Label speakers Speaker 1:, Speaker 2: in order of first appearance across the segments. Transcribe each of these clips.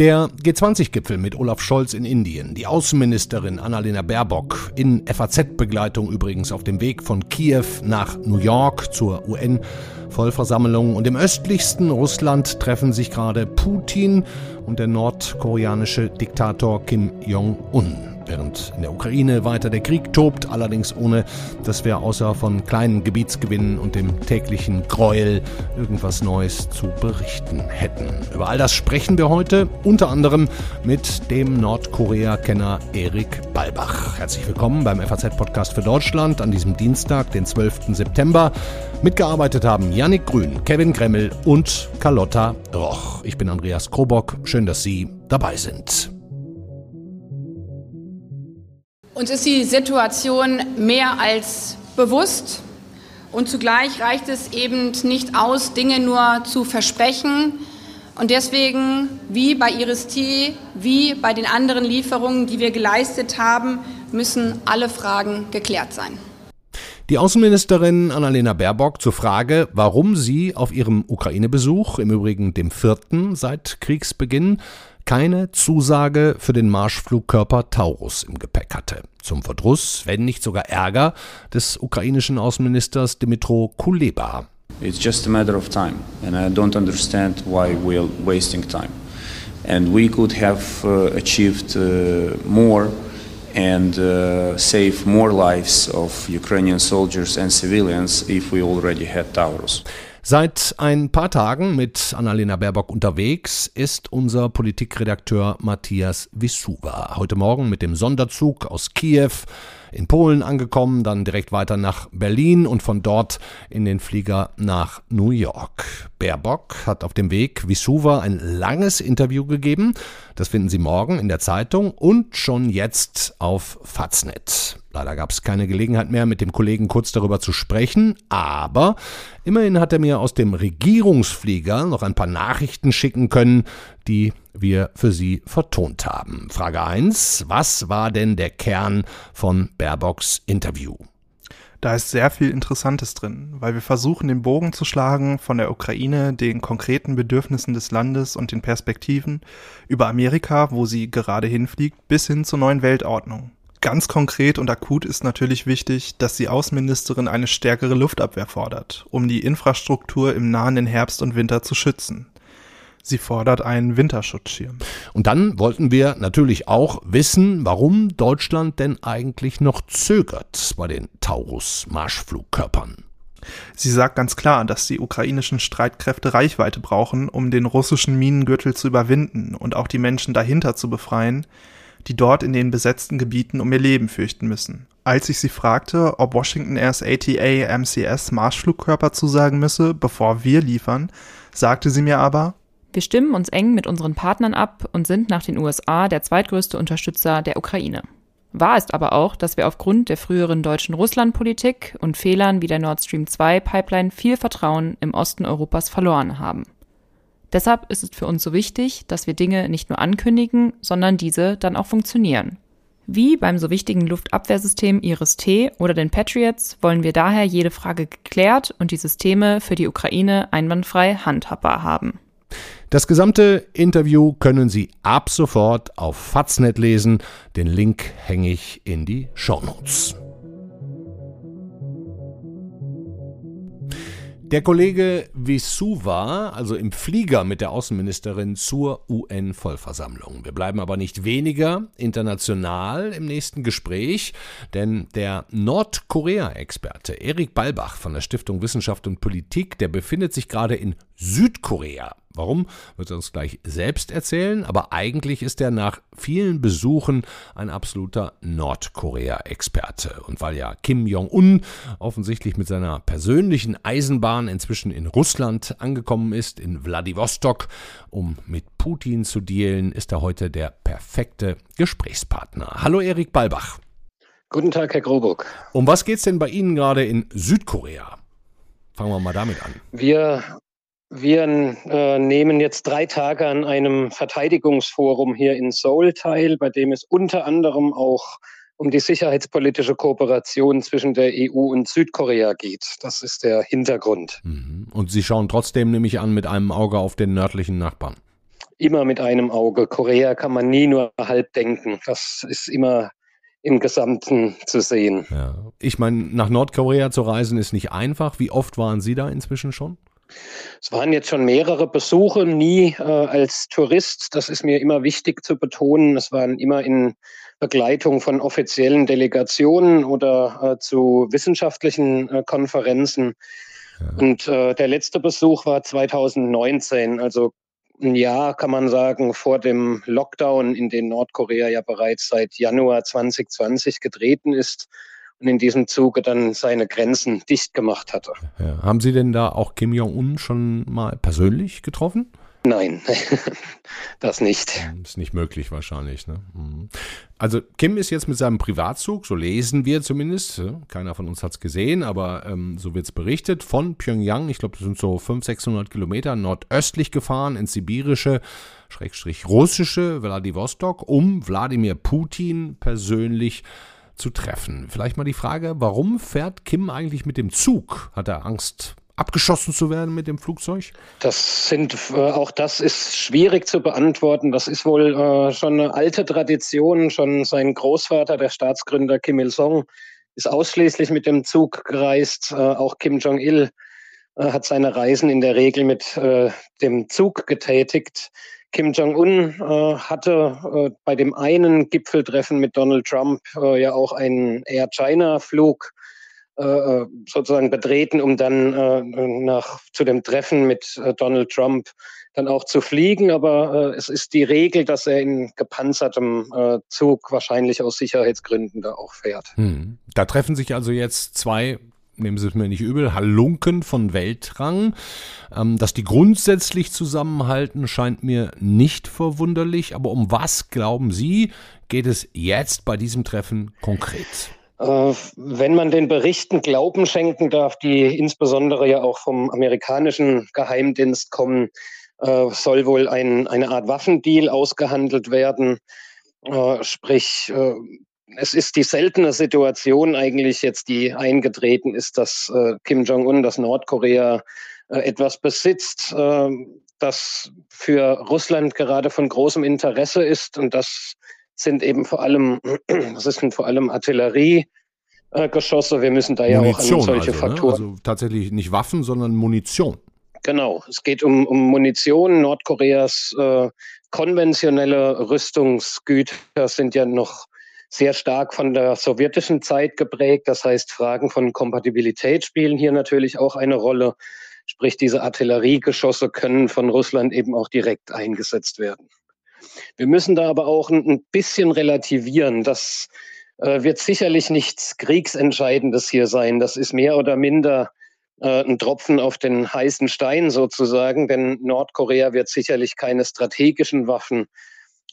Speaker 1: Der G20-Gipfel mit Olaf Scholz in Indien, die Außenministerin Annalena Baerbock. In FAZ-Begleitung übrigens auf dem Weg von Kiew nach New York zur UN-Vollversammlung und im östlichsten Russland treffen sich gerade Putin und der nordkoreanische Diktator Kim Jong-un während in der Ukraine weiter der Krieg tobt, allerdings ohne, dass wir außer von kleinen Gebietsgewinnen und dem täglichen Gräuel irgendwas Neues zu berichten hätten. Über all das sprechen wir heute, unter anderem mit dem Nordkorea-Kenner Erik Balbach. Herzlich willkommen beim FAZ-Podcast für Deutschland an diesem Dienstag, den 12. September. Mitgearbeitet haben Yannick Grün, Kevin Gremmel und Carlotta Roch. Ich bin Andreas Krobock. Schön, dass Sie dabei sind.
Speaker 2: Uns ist die Situation mehr als bewusst und zugleich reicht es eben nicht aus, Dinge nur zu versprechen. Und deswegen, wie bei Iris T., wie bei den anderen Lieferungen, die wir geleistet haben, müssen alle Fragen geklärt sein.
Speaker 1: Die Außenministerin Annalena Baerbock zur Frage, warum sie auf ihrem Ukraine-Besuch, im Übrigen dem vierten seit Kriegsbeginn, keine Zusage für den Marschflugkörper Taurus im Gepäck hatte. Zum Verdruss, wenn nicht sogar Ärger, des ukrainischen Außenministers Dimitro Kuleba.
Speaker 3: It's just a matter of time, and I don't understand why we're wasting time. And we could have uh, achieved uh, more and uh, save more lives of Ukrainian soldiers and civilians if we already had Taurus.
Speaker 1: Seit ein paar Tagen mit Annalena Baerbock unterwegs ist unser Politikredakteur Matthias Wissuwa. Heute Morgen mit dem Sonderzug aus Kiew in Polen angekommen, dann direkt weiter nach Berlin und von dort in den Flieger nach New York. Baerbock hat auf dem Weg Wissuwa ein langes Interview gegeben. Das finden Sie morgen in der Zeitung und schon jetzt auf Faznet. Leider gab es keine Gelegenheit mehr, mit dem Kollegen kurz darüber zu sprechen, aber immerhin hat er mir aus dem Regierungsflieger noch ein paar Nachrichten schicken können, die wir für Sie vertont haben. Frage 1. Was war denn der Kern von Baerbocks Interview?
Speaker 4: Da ist sehr viel Interessantes drin, weil wir versuchen, den Bogen zu schlagen von der Ukraine, den konkreten Bedürfnissen des Landes und den Perspektiven über Amerika, wo sie gerade hinfliegt, bis hin zur neuen Weltordnung. Ganz konkret und akut ist natürlich wichtig, dass die Außenministerin eine stärkere Luftabwehr fordert, um die Infrastruktur im nahenden Herbst und Winter zu schützen. Sie fordert einen Winterschutzschirm.
Speaker 1: Und dann wollten wir natürlich auch wissen, warum Deutschland denn eigentlich noch zögert bei den Taurus-Marschflugkörpern.
Speaker 4: Sie sagt ganz klar, dass die ukrainischen Streitkräfte Reichweite brauchen, um den russischen Minengürtel zu überwinden und auch die Menschen dahinter zu befreien, die dort in den besetzten Gebieten um ihr Leben fürchten müssen. Als ich sie fragte, ob Washington erst ATA MCS Marschflugkörper zusagen müsse, bevor wir liefern, sagte sie mir aber,
Speaker 5: wir stimmen uns eng mit unseren Partnern ab und sind nach den USA der zweitgrößte Unterstützer der Ukraine. Wahr ist aber auch, dass wir aufgrund der früheren deutschen Russlandpolitik und Fehlern wie der Nord Stream 2 Pipeline viel Vertrauen im Osten Europas verloren haben. Deshalb ist es für uns so wichtig, dass wir Dinge nicht nur ankündigen, sondern diese dann auch funktionieren. Wie beim so wichtigen Luftabwehrsystem Iris-T oder den Patriots wollen wir daher jede Frage geklärt und die Systeme für die Ukraine einwandfrei handhabbar haben.
Speaker 1: Das gesamte Interview können Sie ab sofort auf Faznet lesen. Den Link hänge ich in die Show Notes. Der Kollege Visuva, also im Flieger mit der Außenministerin zur UN-Vollversammlung. Wir bleiben aber nicht weniger international im nächsten Gespräch, denn der Nordkorea-Experte Erik Balbach von der Stiftung Wissenschaft und Politik, der befindet sich gerade in Südkorea. Warum, wird er uns gleich selbst erzählen, aber eigentlich ist er nach vielen Besuchen ein absoluter Nordkorea-Experte. Und weil ja Kim Jong-un offensichtlich mit seiner persönlichen Eisenbahn inzwischen in Russland angekommen ist, in Wladiwostok, um mit Putin zu dealen, ist er heute der perfekte Gesprächspartner. Hallo Erik Balbach.
Speaker 6: Guten Tag, Herr Groburg.
Speaker 1: Um was geht es denn bei Ihnen gerade in Südkorea? Fangen wir mal damit an.
Speaker 6: Wir wir äh, nehmen jetzt drei Tage an einem Verteidigungsforum hier in Seoul teil, bei dem es unter anderem auch um die sicherheitspolitische Kooperation zwischen der EU und Südkorea geht. Das ist der Hintergrund.
Speaker 1: Mhm. Und Sie schauen trotzdem, nehme ich an, mit einem Auge auf den nördlichen Nachbarn.
Speaker 6: Immer mit einem Auge. Korea kann man nie nur halb denken. Das ist immer im Gesamten zu sehen.
Speaker 1: Ja. Ich meine, nach Nordkorea zu reisen ist nicht einfach. Wie oft waren Sie da inzwischen schon?
Speaker 6: Es waren jetzt schon mehrere Besuche, nie äh, als Tourist. Das ist mir immer wichtig zu betonen. Es waren immer in Begleitung von offiziellen Delegationen oder äh, zu wissenschaftlichen äh, Konferenzen. Ja. Und äh, der letzte Besuch war 2019, also ein Jahr, kann man sagen, vor dem Lockdown, in den Nordkorea ja bereits seit Januar 2020 getreten ist und in diesem Zuge dann seine Grenzen dicht gemacht hatte.
Speaker 1: Ja. Haben Sie denn da auch Kim Jong-un schon mal persönlich getroffen?
Speaker 6: Nein, das nicht.
Speaker 1: Ist nicht möglich wahrscheinlich. Ne? Mhm. Also Kim ist jetzt mit seinem Privatzug, so lesen wir zumindest, keiner von uns hat es gesehen, aber ähm, so wird es berichtet, von Pyongyang, ich glaube das sind so 500, 600 Kilometer nordöstlich gefahren ins sibirische, schrägstrich russische Vladivostok, um Wladimir Putin persönlich zu treffen. Vielleicht mal die Frage, warum fährt Kim eigentlich mit dem Zug? Hat er Angst abgeschossen zu werden mit dem Flugzeug?
Speaker 6: Das sind, äh, auch das ist schwierig zu beantworten. Das ist wohl äh, schon eine alte Tradition. Schon sein Großvater, der Staatsgründer Kim Il-sung, ist ausschließlich mit dem Zug gereist. Äh, auch Kim Jong-il äh, hat seine Reisen in der Regel mit äh, dem Zug getätigt. Kim Jong-un äh, hatte bei dem einen Gipfeltreffen mit Donald Trump ja auch einen Air China-Flug äh, äh, sozusagen betreten, um dann äh, nach, zu dem Treffen mit Donald Trump dann auch zu fliegen. Aber es ist die Regel, dass er in gepanzertem Zug wahrscheinlich aus Sicherheitsgründen da auch fährt. Hm.
Speaker 1: Da treffen sich also jetzt zwei nehmen Sie es mir nicht übel, Halunken von Weltrang. Ähm, dass die grundsätzlich zusammenhalten, scheint mir nicht verwunderlich. Aber um was, glauben Sie, geht es jetzt bei diesem Treffen konkret?
Speaker 6: Äh, wenn man den Berichten Glauben schenken darf, die insbesondere ja auch vom amerikanischen Geheimdienst kommen, äh, soll wohl ein, eine Art Waffendeal ausgehandelt werden. Äh, sprich, es ist die seltene Situation eigentlich jetzt, die eingetreten ist, dass Kim Jong-un, dass Nordkorea etwas besitzt, das für Russland gerade von großem Interesse ist und das sind eben vor allem, das sind vor allem Artilleriegeschosse. Wir müssen da Munition ja auch an solche also, Faktoren.
Speaker 1: Ne? Also tatsächlich nicht Waffen, sondern Munition.
Speaker 6: Genau, es geht um, um Munition. Nordkoreas äh, konventionelle Rüstungsgüter sind ja noch sehr stark von der sowjetischen Zeit geprägt. Das heißt, Fragen von Kompatibilität spielen hier natürlich auch eine Rolle. Sprich, diese Artilleriegeschosse können von Russland eben auch direkt eingesetzt werden. Wir müssen da aber auch ein bisschen relativieren. Das äh, wird sicherlich nichts Kriegsentscheidendes hier sein. Das ist mehr oder minder äh, ein Tropfen auf den heißen Stein sozusagen, denn Nordkorea wird sicherlich keine strategischen Waffen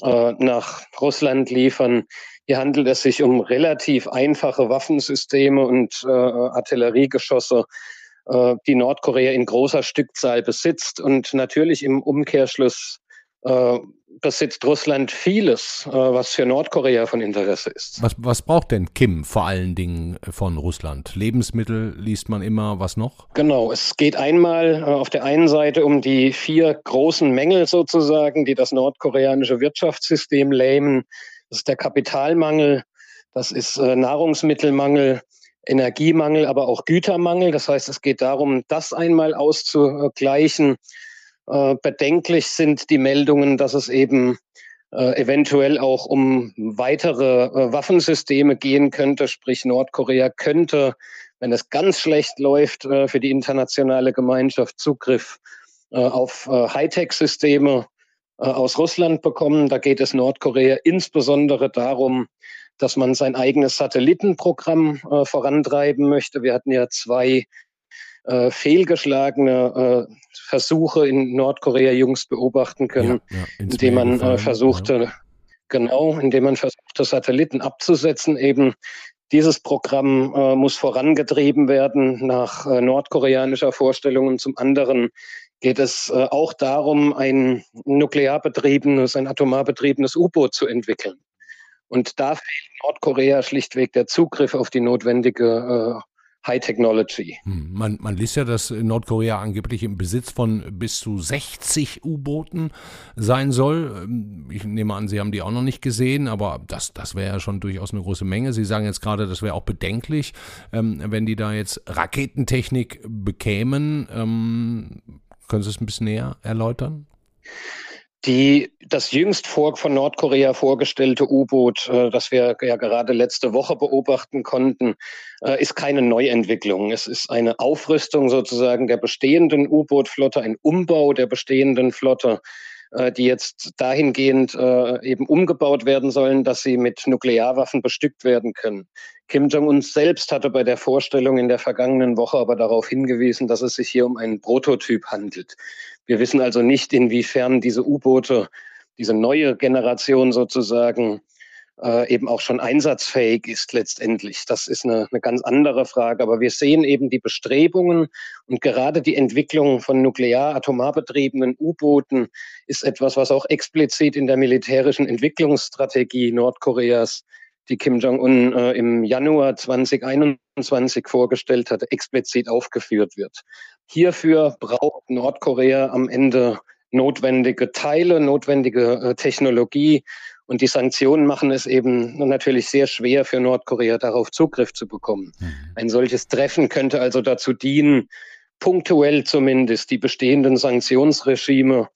Speaker 6: äh, nach Russland liefern. Hier handelt es sich um relativ einfache Waffensysteme und äh, Artilleriegeschosse, äh, die Nordkorea in großer Stückzahl besitzt und natürlich im Umkehrschluss äh, besitzt Russland vieles, äh, was für Nordkorea von Interesse ist.
Speaker 1: Was, was braucht denn Kim vor allen Dingen von Russland? Lebensmittel liest man immer, was noch?
Speaker 6: Genau, es geht einmal äh, auf der einen Seite um die vier großen Mängel sozusagen, die das nordkoreanische Wirtschaftssystem lähmen. Das ist der Kapitalmangel, das ist Nahrungsmittelmangel, Energiemangel, aber auch Gütermangel. Das heißt, es geht darum, das einmal auszugleichen. Äh, bedenklich sind die Meldungen, dass es eben äh, eventuell auch um weitere äh, Waffensysteme gehen könnte. Sprich, Nordkorea könnte, wenn es ganz schlecht läuft, für die internationale Gemeinschaft Zugriff auf Hightech-Systeme aus Russland bekommen. Da geht es Nordkorea insbesondere darum, dass man sein eigenes Satellitenprogramm vorantreiben möchte. Wir hatten ja zwei äh, fehlgeschlagene äh, Versuche in Nordkorea jüngst beobachten können, ja, ja, indem man äh, versuchte, ja. genau, indem man versuchte, Satelliten abzusetzen. Eben dieses Programm äh, muss vorangetrieben werden nach äh, nordkoreanischer Vorstellung. Und zum anderen geht es äh, auch darum, ein nuklear betriebenes, ein atomar betriebenes U-Boot zu entwickeln. Und da fehlt Nordkorea schlichtweg der Zugriff auf die notwendige äh, High Technology.
Speaker 1: Hm, man, man liest ja, dass Nordkorea angeblich im Besitz von bis zu 60 U-Booten sein soll. Ähm, ich nehme an, Sie haben die auch noch nicht gesehen, aber das, das wäre ja schon durchaus eine große Menge. Sie sagen jetzt gerade, das wäre auch bedenklich, ähm, wenn die da jetzt Raketentechnik bekämen. Ähm, können Sie es ein bisschen näher erläutern?
Speaker 6: Die, das jüngst vor, von Nordkorea vorgestellte U-Boot, äh, das wir ja gerade letzte Woche beobachten konnten, äh, ist keine Neuentwicklung. Es ist eine Aufrüstung sozusagen der bestehenden U-Boot-Flotte, ein Umbau der bestehenden Flotte, äh, die jetzt dahingehend äh, eben umgebaut werden sollen, dass sie mit Nuklearwaffen bestückt werden können. Kim Jong-un selbst hatte bei der Vorstellung in der vergangenen Woche aber darauf hingewiesen, dass es sich hier um einen Prototyp handelt. Wir wissen also nicht, inwiefern diese U-Boote, diese neue Generation sozusagen, äh, eben auch schon einsatzfähig ist letztendlich. Das ist eine, eine ganz andere Frage. Aber wir sehen eben die Bestrebungen und gerade die Entwicklung von nuklear-atomar betriebenen U-Booten ist etwas, was auch explizit in der militärischen Entwicklungsstrategie Nordkoreas die Kim Jong-un äh, im Januar 2021 vorgestellt hatte, explizit aufgeführt wird. Hierfür braucht Nordkorea am Ende notwendige Teile, notwendige äh, Technologie. Und die Sanktionen machen es eben natürlich sehr schwer für Nordkorea, darauf Zugriff zu bekommen. Mhm. Ein solches Treffen könnte also dazu dienen, punktuell zumindest die bestehenden Sanktionsregime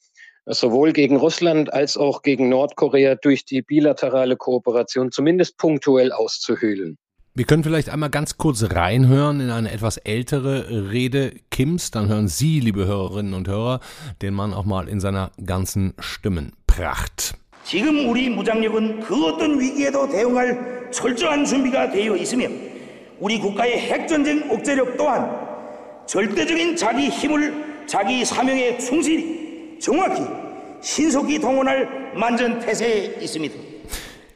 Speaker 6: sowohl gegen Russland als auch gegen Nordkorea durch die bilaterale Kooperation zumindest punktuell auszuhöhlen.
Speaker 1: Wir können vielleicht einmal ganz kurz reinhören in eine etwas ältere Rede Kims. Dann hören Sie, liebe Hörerinnen und Hörer, den Mann auch mal in seiner ganzen Stimmenpracht.
Speaker 7: 지금 우리 무장력은 그 어떤 위기에도 대응할 철저한 준비가 되어 있으며 우리 국가의 핵전쟁 억제력 또한 절대적인 자기 힘을 자기 사명에 충실히 정확히 신속히 동원할 만전태세에 있습니다.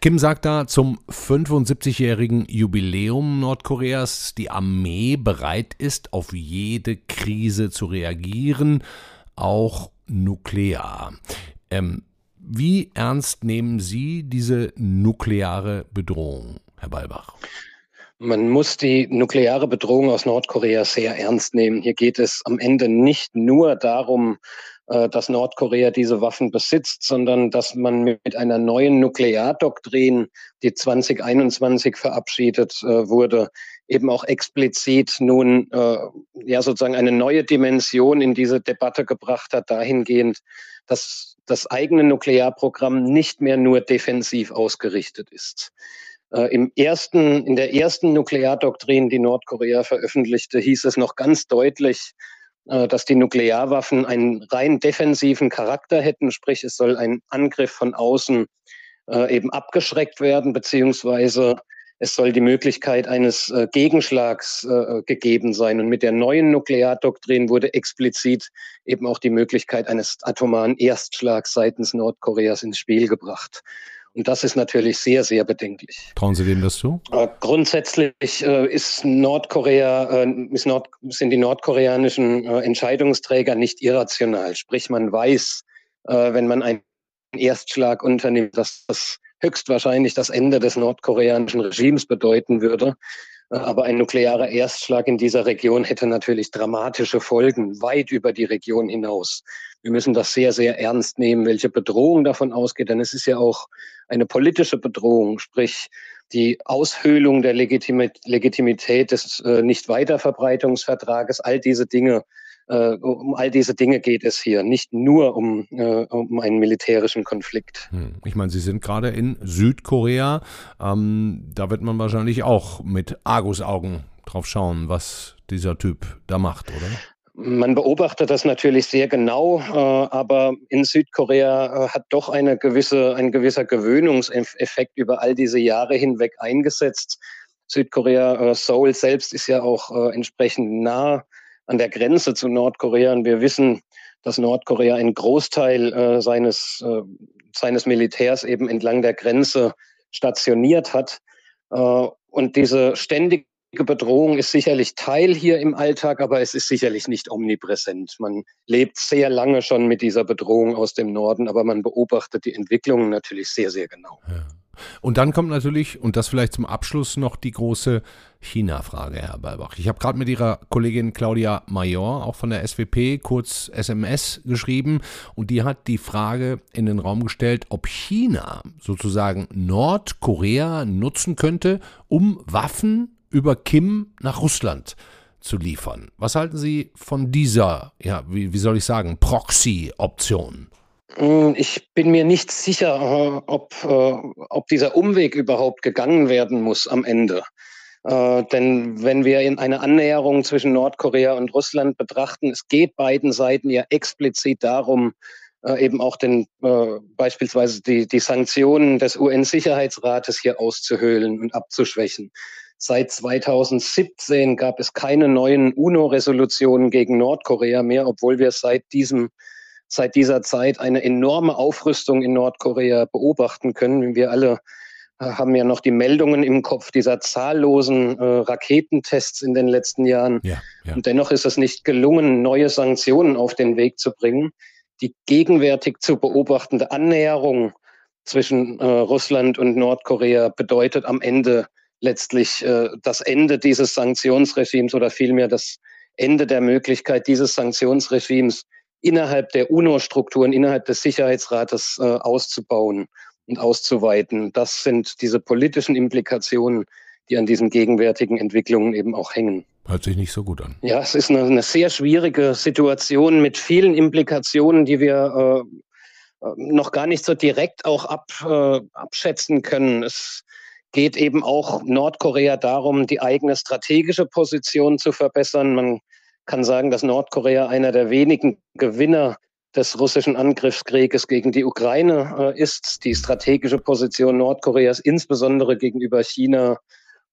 Speaker 1: Kim sagt da zum 75-jährigen Jubiläum Nordkoreas, die Armee bereit ist, auf jede Krise zu reagieren, auch nuklear. Ähm, wie ernst nehmen Sie diese nukleare Bedrohung, Herr Balbach?
Speaker 6: Man muss die nukleare Bedrohung aus Nordkorea sehr ernst nehmen. Hier geht es am Ende nicht nur darum, äh, dass Nordkorea diese Waffen besitzt, sondern dass man mit einer neuen Nukleardoktrin, die 2021 verabschiedet äh, wurde, eben auch explizit nun äh, ja sozusagen eine neue Dimension in diese Debatte gebracht hat, dahingehend, dass das eigene Nuklearprogramm nicht mehr nur defensiv ausgerichtet ist. Äh, Im ersten, in der ersten Nukleardoktrin, die Nordkorea veröffentlichte, hieß es noch ganz deutlich, äh, dass die Nuklearwaffen einen rein defensiven Charakter hätten, sprich es soll ein Angriff von außen äh, eben abgeschreckt werden, beziehungsweise es soll die Möglichkeit eines äh, Gegenschlags gegeben sein. Und mit der neuen Nukleardoktrin wurde explizit eben auch die Möglichkeit eines atomaren Erstschlags seitens Nordkoreas ins Spiel gebracht. Und das ist natürlich sehr, sehr bedenklich.
Speaker 1: Trauen Sie dem das zu?
Speaker 6: Äh, grundsätzlich äh, ist Nordkorea, äh, ist Nord, sind die nordkoreanischen äh, Entscheidungsträger nicht irrational. Sprich, man weiß, äh, wenn man einen Erstschlag unternimmt, dass das höchstwahrscheinlich das Ende des nordkoreanischen Regimes bedeuten würde. Aber ein nuklearer Erstschlag in dieser Region hätte natürlich dramatische Folgen, weit über die Region hinaus. Wir müssen das sehr, sehr ernst nehmen, welche Bedrohung davon ausgeht. Denn es ist ja auch eine politische Bedrohung, sprich die Aushöhlung der Legitimität des äh, Nichtweiterverbreitungsvertrages, all diese Dinge äh, um all diese Dinge geht es hier, nicht nur um, äh, um einen militärischen Konflikt.
Speaker 1: Hm. Ich meine, Sie sind gerade in Südkorea. Ähm, da wird man wahrscheinlich auch mit Argusaugen drauf schauen, was dieser Typ da macht, oder?
Speaker 6: Man beobachtet das natürlich sehr genau, äh, aber in Südkorea äh, hat doch eine gewisse, ein gewisser Gewöhnungseffekt über all diese Jahre hinweg eingesetzt. Südkorea, äh, Seoul selbst ist ja auch äh, entsprechend nah an der Grenze zu Nordkorea. Und wir wissen, dass Nordkorea einen Großteil äh, seines, äh, seines Militärs eben entlang der Grenze stationiert hat. Äh, und diese ständige Bedrohung ist sicherlich Teil hier im Alltag, aber es ist sicherlich nicht omnipräsent. Man lebt sehr lange schon mit dieser Bedrohung aus dem Norden, aber man beobachtet die Entwicklungen natürlich sehr, sehr genau.
Speaker 1: Ja. Und dann kommt natürlich, und das vielleicht zum Abschluss noch die große China-Frage, Herr Balbach. Ich habe gerade mit Ihrer Kollegin Claudia Major, auch von der SWP, kurz SMS geschrieben und die hat die Frage in den Raum gestellt, ob China sozusagen Nordkorea nutzen könnte, um Waffen über Kim nach Russland zu liefern. Was halten Sie von dieser, ja, wie, wie soll ich sagen, Proxy-Option?
Speaker 6: Hm, ich bin mir nicht sicher, äh, ob, äh, ob dieser Umweg überhaupt gegangen werden muss am Ende. Äh, denn wenn wir in eine Annäherung zwischen Nordkorea und Russland betrachten, es geht beiden Seiten ja explizit darum, eben auch den beispielsweise die, die Sanktionen des UN-Sicherheitsrates hier auszuhöhlen und abzuschwächen. Seit 2017 gab es keine neuen UNO-Resolutionen gegen Nordkorea mehr, obwohl wir seit diesem seit dieser Zeit eine enorme Aufrüstung in Nordkorea beobachten können. Wir alle äh, haben ja noch die Meldungen im Kopf dieser zahllosen äh, Raketentests in den letzten Jahren. Ja, ja. Und dennoch ist es nicht gelungen, neue Sanktionen auf den Weg zu bringen. Die gegenwärtig zu beobachtende Annäherung zwischen äh, Russland und Nordkorea bedeutet am Ende letztlich äh, das Ende dieses Sanktionsregimes oder vielmehr das Ende der Möglichkeit dieses Sanktionsregimes innerhalb der UNO-Strukturen, innerhalb des Sicherheitsrates äh, auszubauen und auszuweiten. Das sind diese politischen Implikationen, die an diesen gegenwärtigen Entwicklungen eben auch hängen.
Speaker 1: Hört sich nicht so gut an.
Speaker 6: Ja, es ist eine, eine sehr schwierige Situation mit vielen Implikationen, die wir äh, noch gar nicht so direkt auch ab, äh, abschätzen können. Es geht eben auch Nordkorea darum, die eigene strategische Position zu verbessern. Man kann sagen, dass Nordkorea einer der wenigen Gewinner des russischen Angriffskrieges gegen die Ukraine äh, ist. Die strategische Position Nordkoreas, insbesondere gegenüber China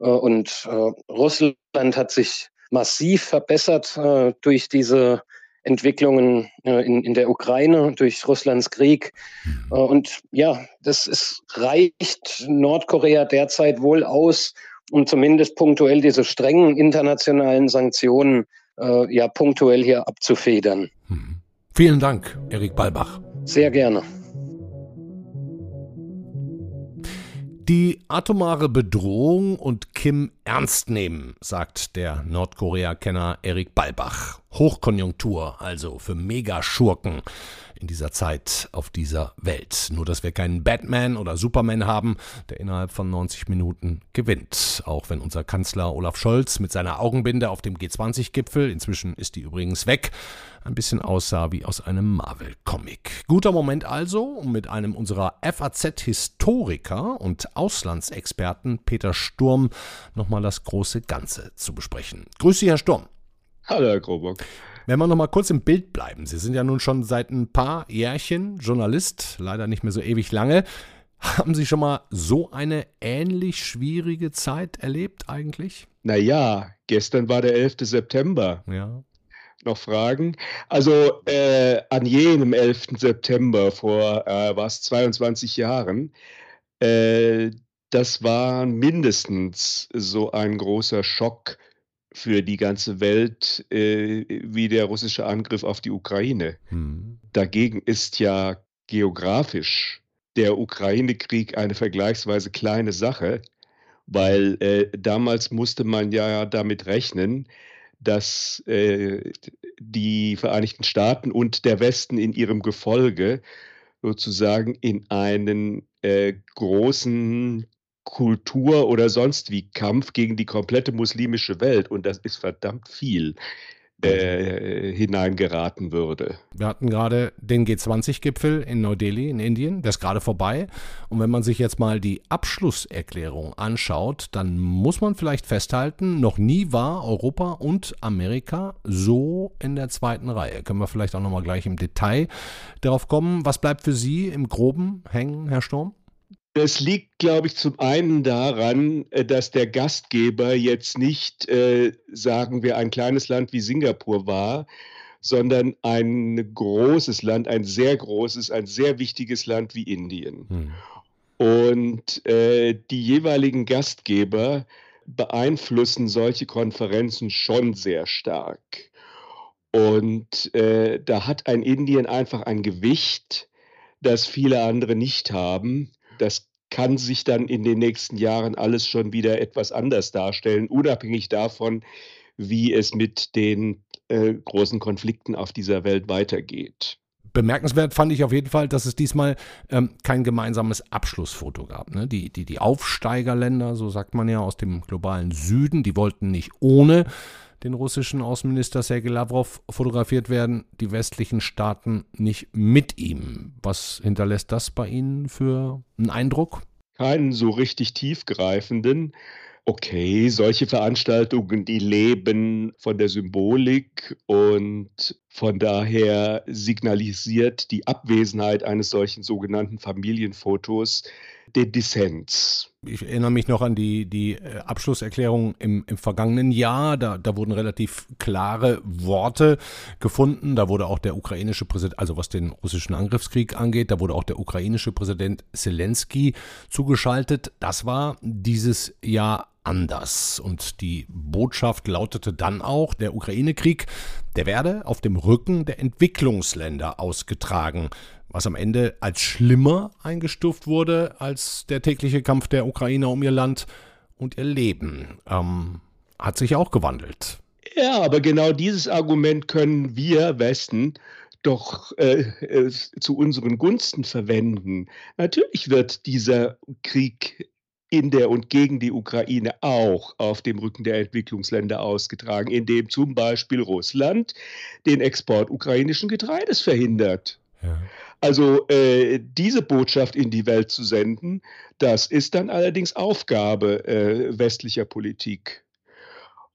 Speaker 6: äh, und äh, Russland, hat sich massiv verbessert äh, durch diese Entwicklungen äh, in, in der Ukraine, durch Russlands Krieg. Äh, und ja, das ist, reicht Nordkorea derzeit wohl aus, um zumindest punktuell diese strengen internationalen Sanktionen äh, ja punktuell hier abzufedern. Hm.
Speaker 1: Vielen Dank, Erik Balbach.
Speaker 6: Sehr gerne.
Speaker 1: Die atomare Bedrohung und Kim ernst nehmen, sagt der Nordkorea-Kenner Erik Balbach. Hochkonjunktur, also für Megaschurken in dieser Zeit auf dieser Welt. Nur, dass wir keinen Batman oder Superman haben, der innerhalb von 90 Minuten gewinnt. Auch wenn unser Kanzler Olaf Scholz mit seiner Augenbinde auf dem G20-Gipfel, inzwischen ist die übrigens weg, ein bisschen aussah wie aus einem Marvel-Comic. Guter Moment also, um mit einem unserer FAZ-Historiker und Auslandsexperten Peter Sturm nochmal das große Ganze zu besprechen. Grüße Sie, Herr Sturm.
Speaker 8: Hallo, Herr Krobock.
Speaker 1: Wenn wir noch mal kurz im Bild bleiben. Sie sind ja nun schon seit ein paar Jährchen Journalist, leider nicht mehr so ewig lange. Haben Sie schon mal so eine ähnlich schwierige Zeit erlebt eigentlich?
Speaker 8: Naja, gestern war der 11. September.
Speaker 1: Ja.
Speaker 8: Noch Fragen? Also äh, an jenem 11. September vor, äh, war es 22 Jahren, äh, das war mindestens so ein großer Schock für die ganze Welt äh, wie der russische Angriff auf die Ukraine. Hm. Dagegen ist ja geografisch der Ukraine-Krieg eine vergleichsweise kleine Sache, weil äh, damals musste man ja damit rechnen, dass äh, die Vereinigten Staaten und der Westen in ihrem Gefolge sozusagen in einen äh, großen Kultur oder sonst wie Kampf gegen die komplette muslimische Welt, und das ist verdammt viel, äh, hineingeraten würde.
Speaker 1: Wir hatten gerade den G20-Gipfel in Neu-Delhi in Indien, der ist gerade vorbei. Und wenn man sich jetzt mal die Abschlusserklärung anschaut, dann muss man vielleicht festhalten, noch nie war Europa und Amerika so in der zweiten Reihe. Können wir vielleicht auch nochmal gleich im Detail darauf kommen. Was bleibt für Sie im Groben hängen, Herr Sturm?
Speaker 8: Das liegt, glaube ich, zum einen daran, äh, dass der Gastgeber jetzt nicht, äh, sagen wir, ein kleines Land wie Singapur war, sondern ein großes Land, ein sehr großes, ein sehr wichtiges Land wie Indien. Hm. Und äh, die jeweiligen Gastgeber beeinflussen solche Konferenzen schon sehr stark. Und äh, da hat ein Indien einfach ein Gewicht, das viele andere nicht haben das kann sich dann in den nächsten Jahren alles schon wieder etwas anders darstellen, unabhängig davon, wie es mit den äh, großen Konflikten auf dieser Welt weitergeht.
Speaker 1: Bemerkenswert fand ich auf jeden Fall, dass es diesmal ähm, kein gemeinsames Abschlussfoto gab. Ne? Die, die, die Aufsteigerländer, so sagt man ja, aus dem globalen Süden, die wollten nicht ohne den russischen Außenminister Sergei Lavrov fotografiert werden, die westlichen Staaten nicht mit ihm. Was hinterlässt das bei Ihnen für einen Eindruck?
Speaker 8: Keinen so richtig tiefgreifenden. Okay, solche Veranstaltungen, die leben von der Symbolik und von daher signalisiert die Abwesenheit eines solchen sogenannten Familienfotos den Dissens.
Speaker 1: Ich erinnere mich noch an die, die äh, Abschlusserklärung im, im vergangenen Jahr. Da, da wurden relativ klare Worte gefunden. Da wurde auch der ukrainische Präsident, also was den russischen Angriffskrieg angeht, da wurde auch der ukrainische Präsident Zelensky zugeschaltet. Das war dieses Jahr anders. Und die Botschaft lautete dann auch, der Ukraine-Krieg, der werde auf dem Rücken der Entwicklungsländer ausgetragen, was am Ende als schlimmer eingestuft wurde als der tägliche Kampf der Ukrainer um ihr Land und ihr Leben. Ähm, hat sich auch gewandelt.
Speaker 8: Ja, aber genau dieses Argument können wir Westen doch äh, äh, zu unseren Gunsten verwenden. Natürlich wird dieser Krieg in der und gegen die Ukraine auch auf dem Rücken der Entwicklungsländer ausgetragen, indem zum Beispiel Russland den Export ukrainischen Getreides verhindert. Also äh, diese Botschaft in die Welt zu senden, das ist dann allerdings Aufgabe äh, westlicher Politik,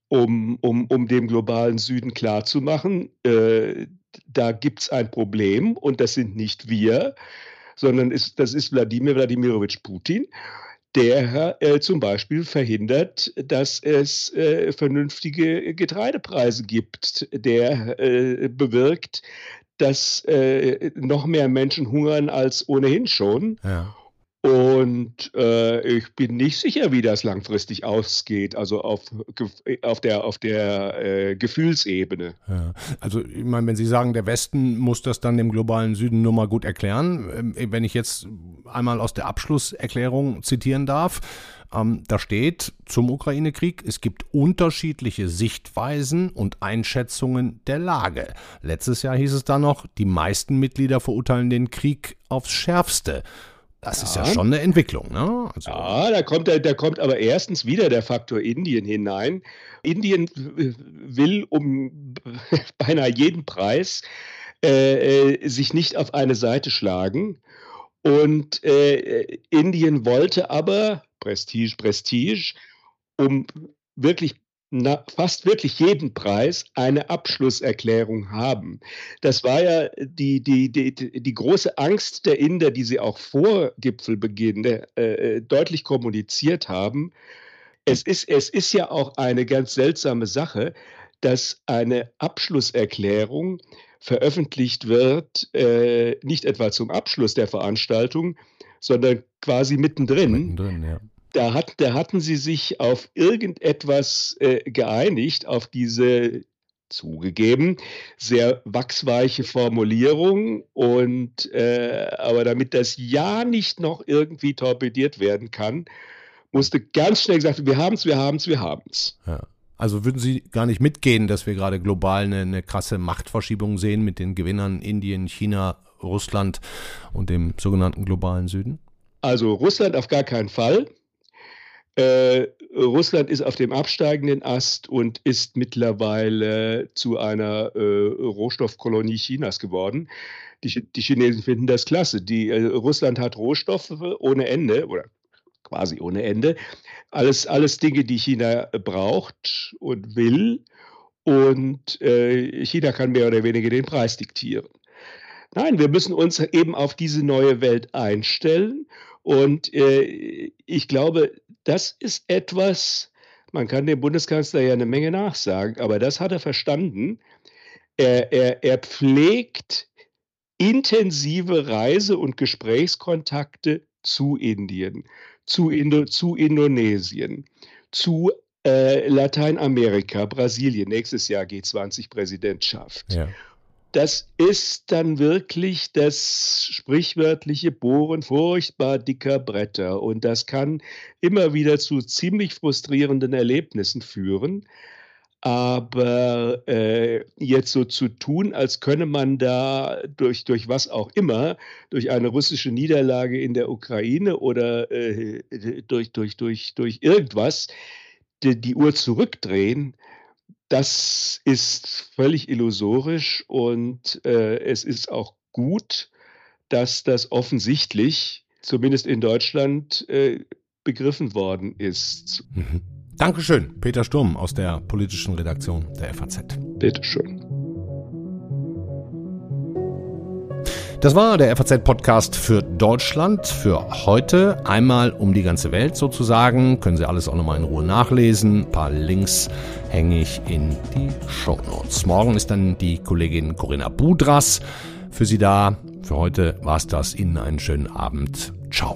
Speaker 8: um, um, um dem globalen Süden klarzumachen, äh, da gibt es ein Problem und das sind nicht wir, sondern ist, das ist Wladimir Wladimirovich Putin der äh, zum Beispiel verhindert, dass es äh, vernünftige Getreidepreise gibt, der äh, bewirkt, dass äh, noch mehr Menschen hungern als ohnehin schon. Ja. Und äh, ich bin nicht sicher, wie das langfristig ausgeht, also auf, auf der, auf der äh, Gefühlsebene.
Speaker 1: Ja. Also ich meine, wenn Sie sagen, der Westen muss das dann dem globalen Süden nur mal gut erklären, ähm, wenn ich jetzt einmal aus der Abschlusserklärung zitieren darf, ähm, da steht zum Ukraine-Krieg, es gibt unterschiedliche Sichtweisen und Einschätzungen der Lage. Letztes Jahr hieß es da noch, die meisten Mitglieder verurteilen den Krieg aufs Schärfste. Das ja. ist ja schon eine Entwicklung, ne?
Speaker 8: Also ja, da kommt, da kommt aber erstens wieder der Faktor Indien hinein. Indien will um beinahe jeden Preis äh, äh, sich nicht auf eine Seite schlagen. Und äh, Indien wollte aber Prestige, Prestige, um wirklich na, fast wirklich jeden Preis eine Abschlusserklärung haben. Das war ja die, die, die, die große Angst der Inder, die sie auch vor Gipfelbeginn äh, äh, deutlich kommuniziert haben. Es ist, es ist ja auch eine ganz seltsame Sache, dass eine Abschlusserklärung veröffentlicht wird, äh, nicht etwa zum Abschluss der Veranstaltung, sondern quasi mittendrin. Mittendrin, ja da, hat, da hatten sie sich auf irgendetwas äh, geeinigt, auf diese zugegeben sehr wachsweiche Formulierung und äh, aber damit das Ja nicht noch irgendwie torpediert werden kann, musste ganz schnell gesagt, wir haben es, wir haben es, wir haben es.
Speaker 1: Ja. Also würden Sie gar nicht mitgehen, dass wir gerade global eine, eine krasse Machtverschiebung sehen mit den Gewinnern Indien, China, Russland und dem sogenannten globalen Süden?
Speaker 8: Also Russland auf gar keinen Fall. Äh, Russland ist auf dem absteigenden Ast und ist mittlerweile zu einer äh, Rohstoffkolonie Chinas geworden. Die, die, Chinesen finden das klasse. Die, äh, Russland hat Rohstoffe ohne Ende oder quasi ohne Ende. Alles, alles Dinge, die China braucht und will. Und äh, China kann mehr oder weniger den Preis diktieren. Nein, wir müssen uns eben auf diese neue Welt einstellen. Und äh, ich glaube, das ist etwas, man kann dem Bundeskanzler ja eine Menge nachsagen, aber das hat er verstanden. Er, er, er pflegt intensive Reise- und Gesprächskontakte zu Indien, zu, Indo, zu Indonesien, zu äh, Lateinamerika, Brasilien, nächstes Jahr G20-Präsidentschaft. Ja. Das ist dann wirklich das sprichwörtliche Bohren furchtbar dicker Bretter. Und das kann immer wieder zu ziemlich frustrierenden Erlebnissen führen. Aber äh, jetzt so zu tun, als könne man da durch, durch was auch immer, durch eine russische Niederlage in der Ukraine oder äh, durch, durch, durch, durch irgendwas, die, die Uhr zurückdrehen, das ist völlig illusorisch und äh, es ist auch gut, dass das offensichtlich, zumindest in Deutschland, äh, begriffen worden ist.
Speaker 1: Mhm. Dankeschön, Peter Sturm aus der politischen Redaktion der FAZ.
Speaker 8: Bitteschön.
Speaker 1: Das war der FAZ-Podcast für Deutschland für heute. Einmal um die ganze Welt sozusagen. Können Sie alles auch nochmal in Ruhe nachlesen. Ein paar Links hänge ich in die Show Notes. Morgen ist dann die Kollegin Corinna Budras für Sie da. Für heute war es das. Ihnen einen schönen Abend. Ciao.